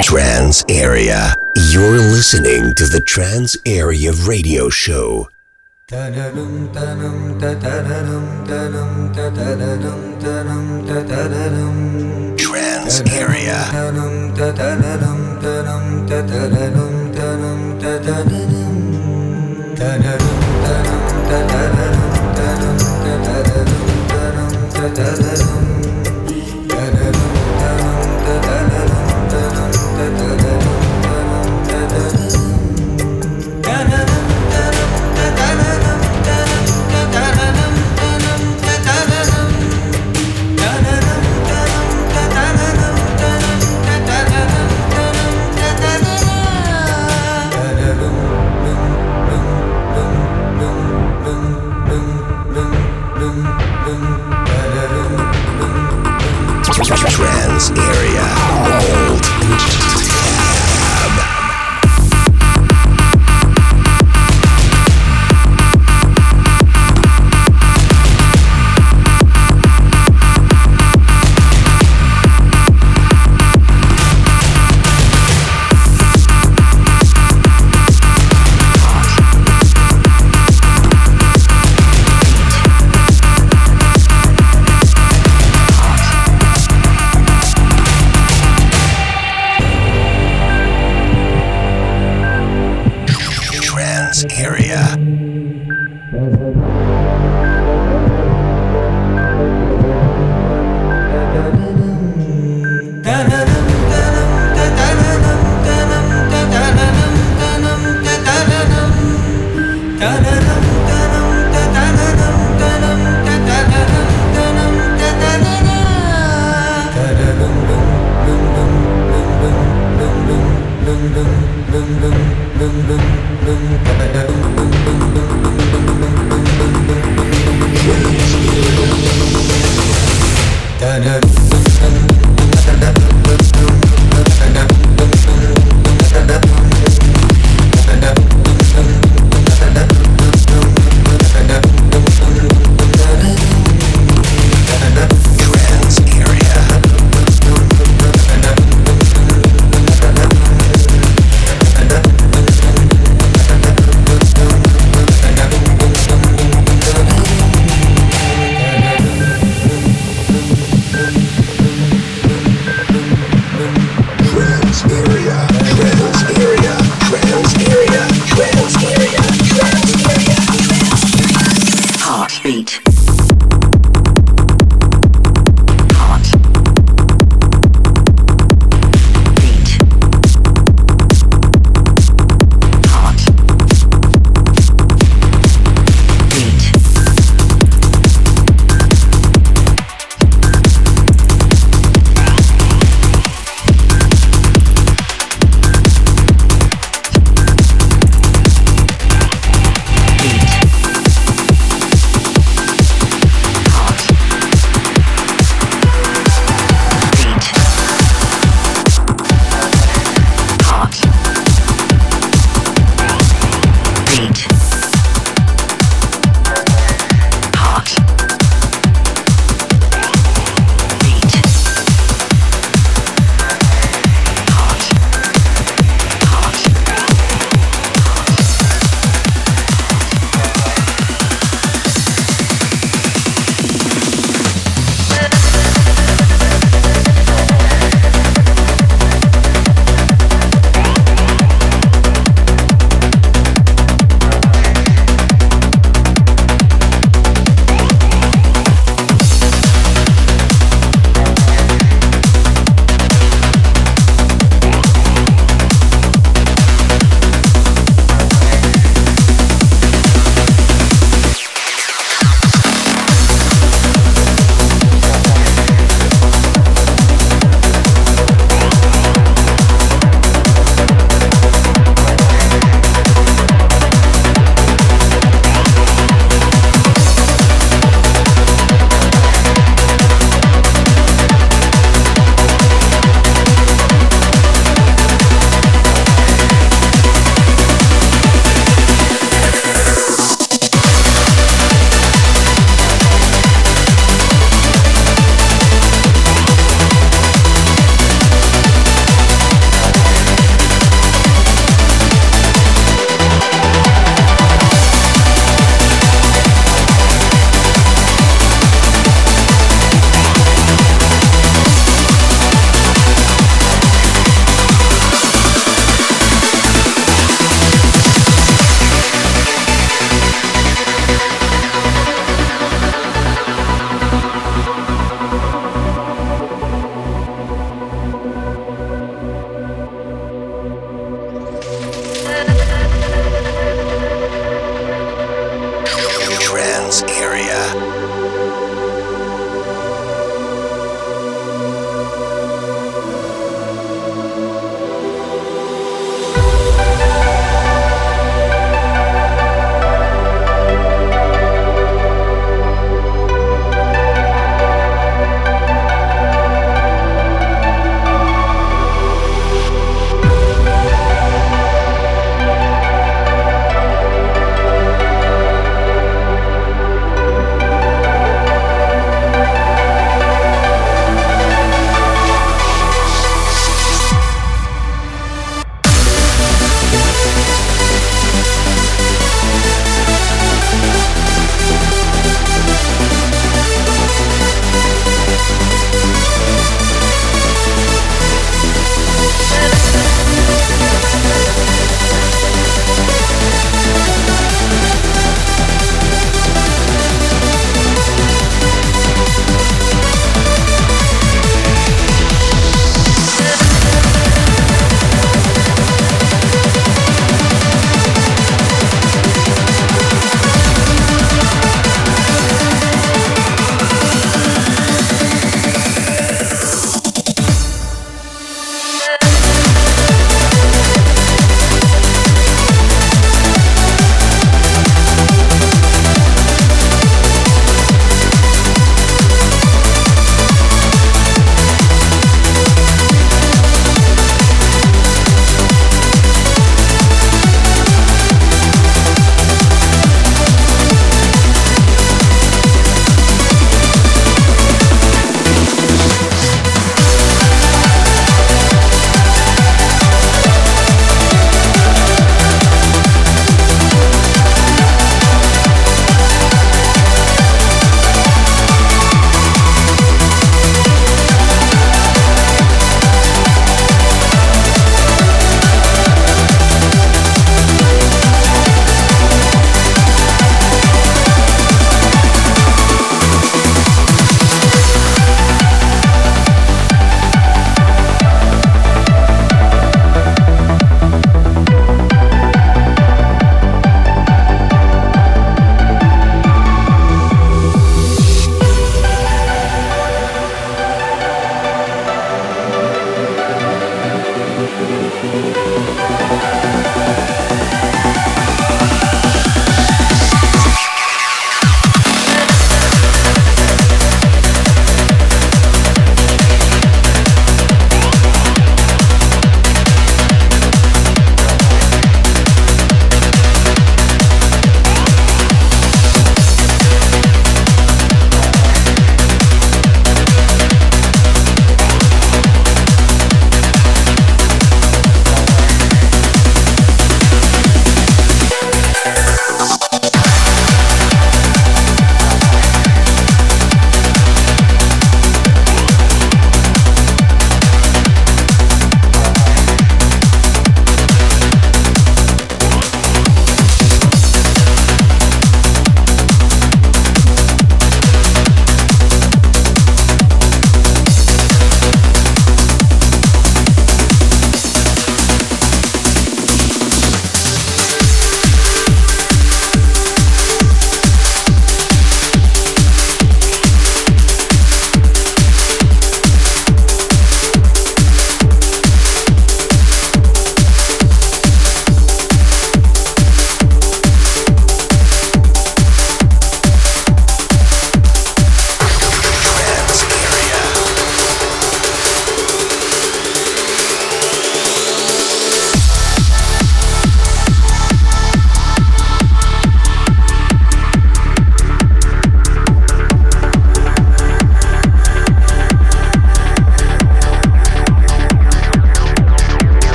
Trans Area. You're listening to the Trans Area Radio Show. Trans Area.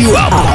You up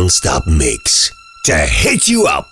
non-stop mix to hit you up.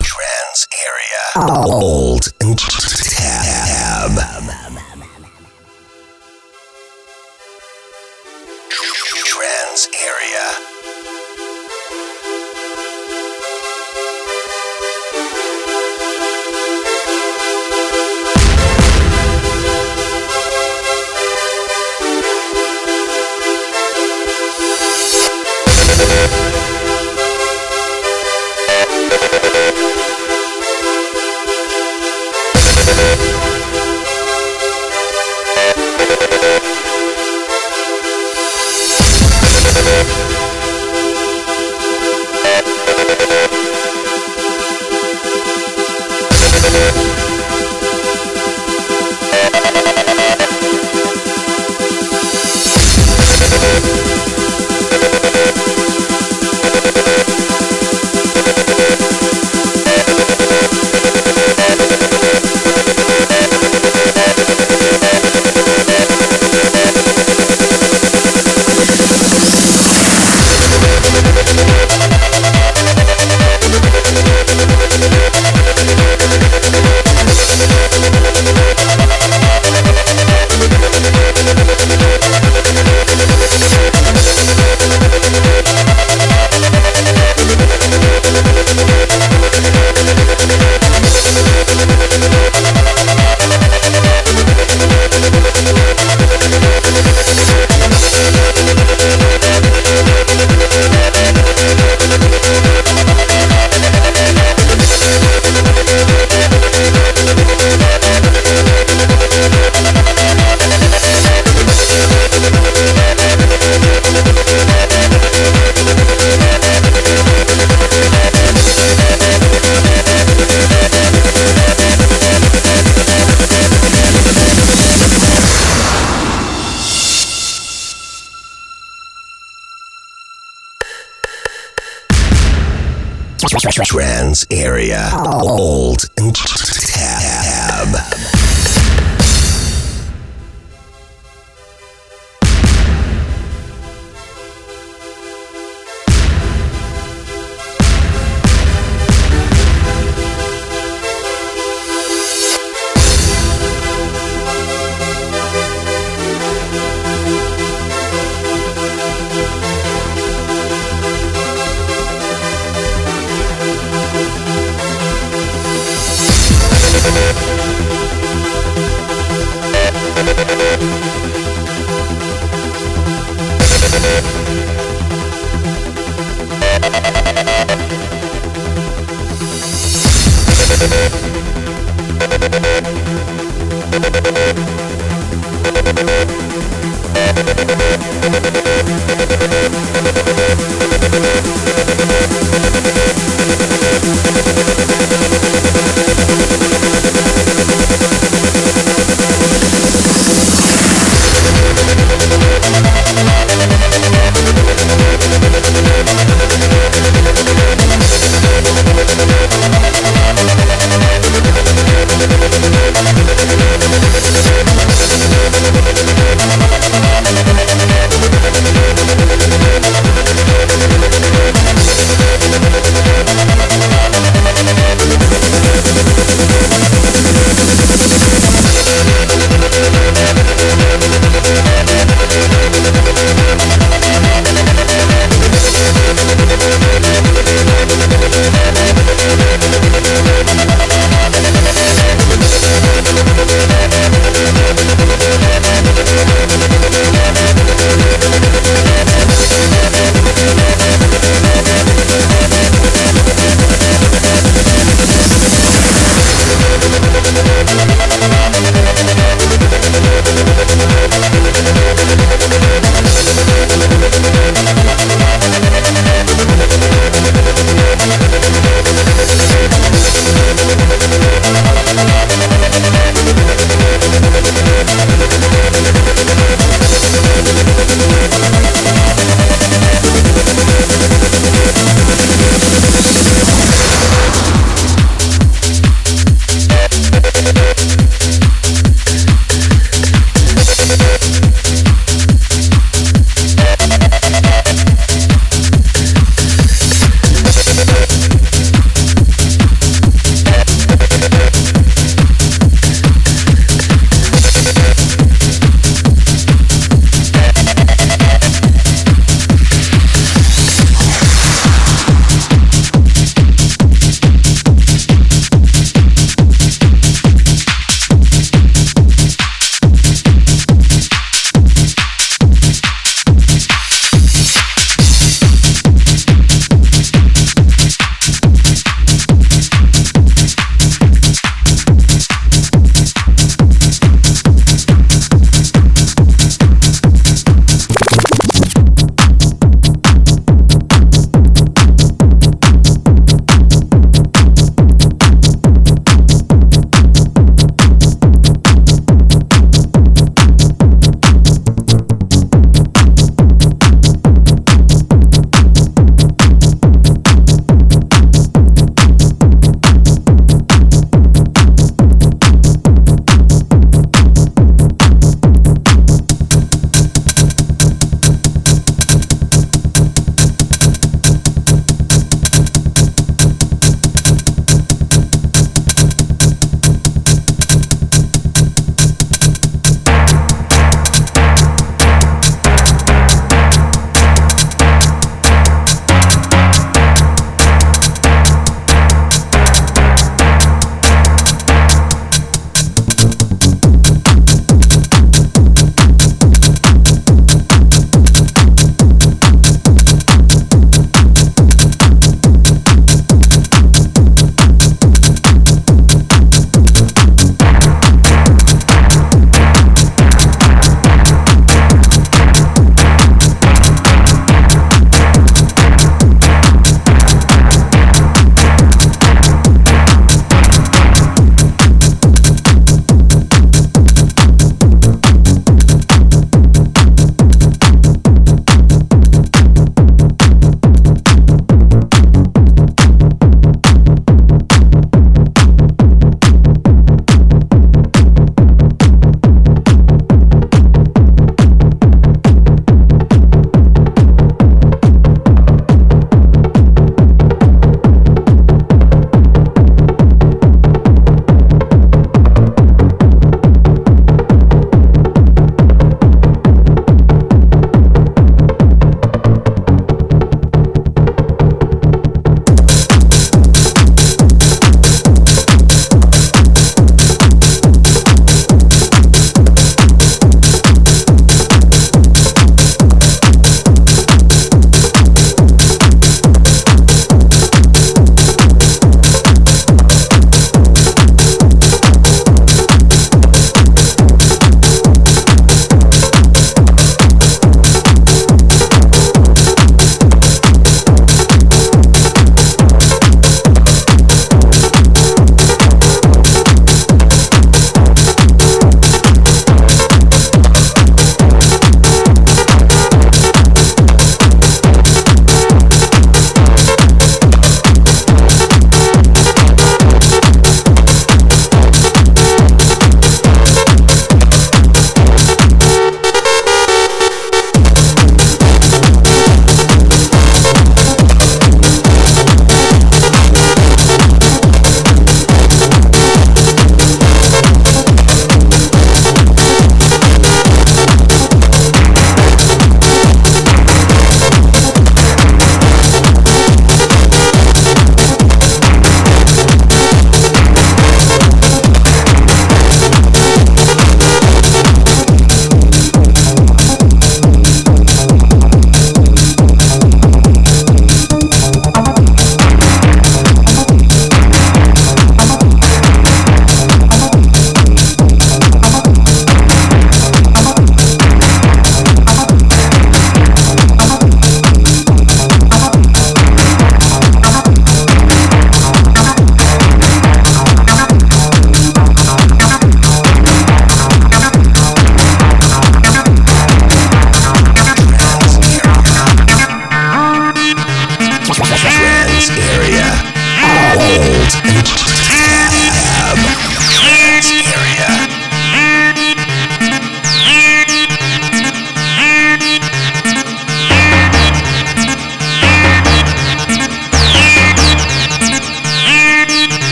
Trans area. Oh. Old and tab.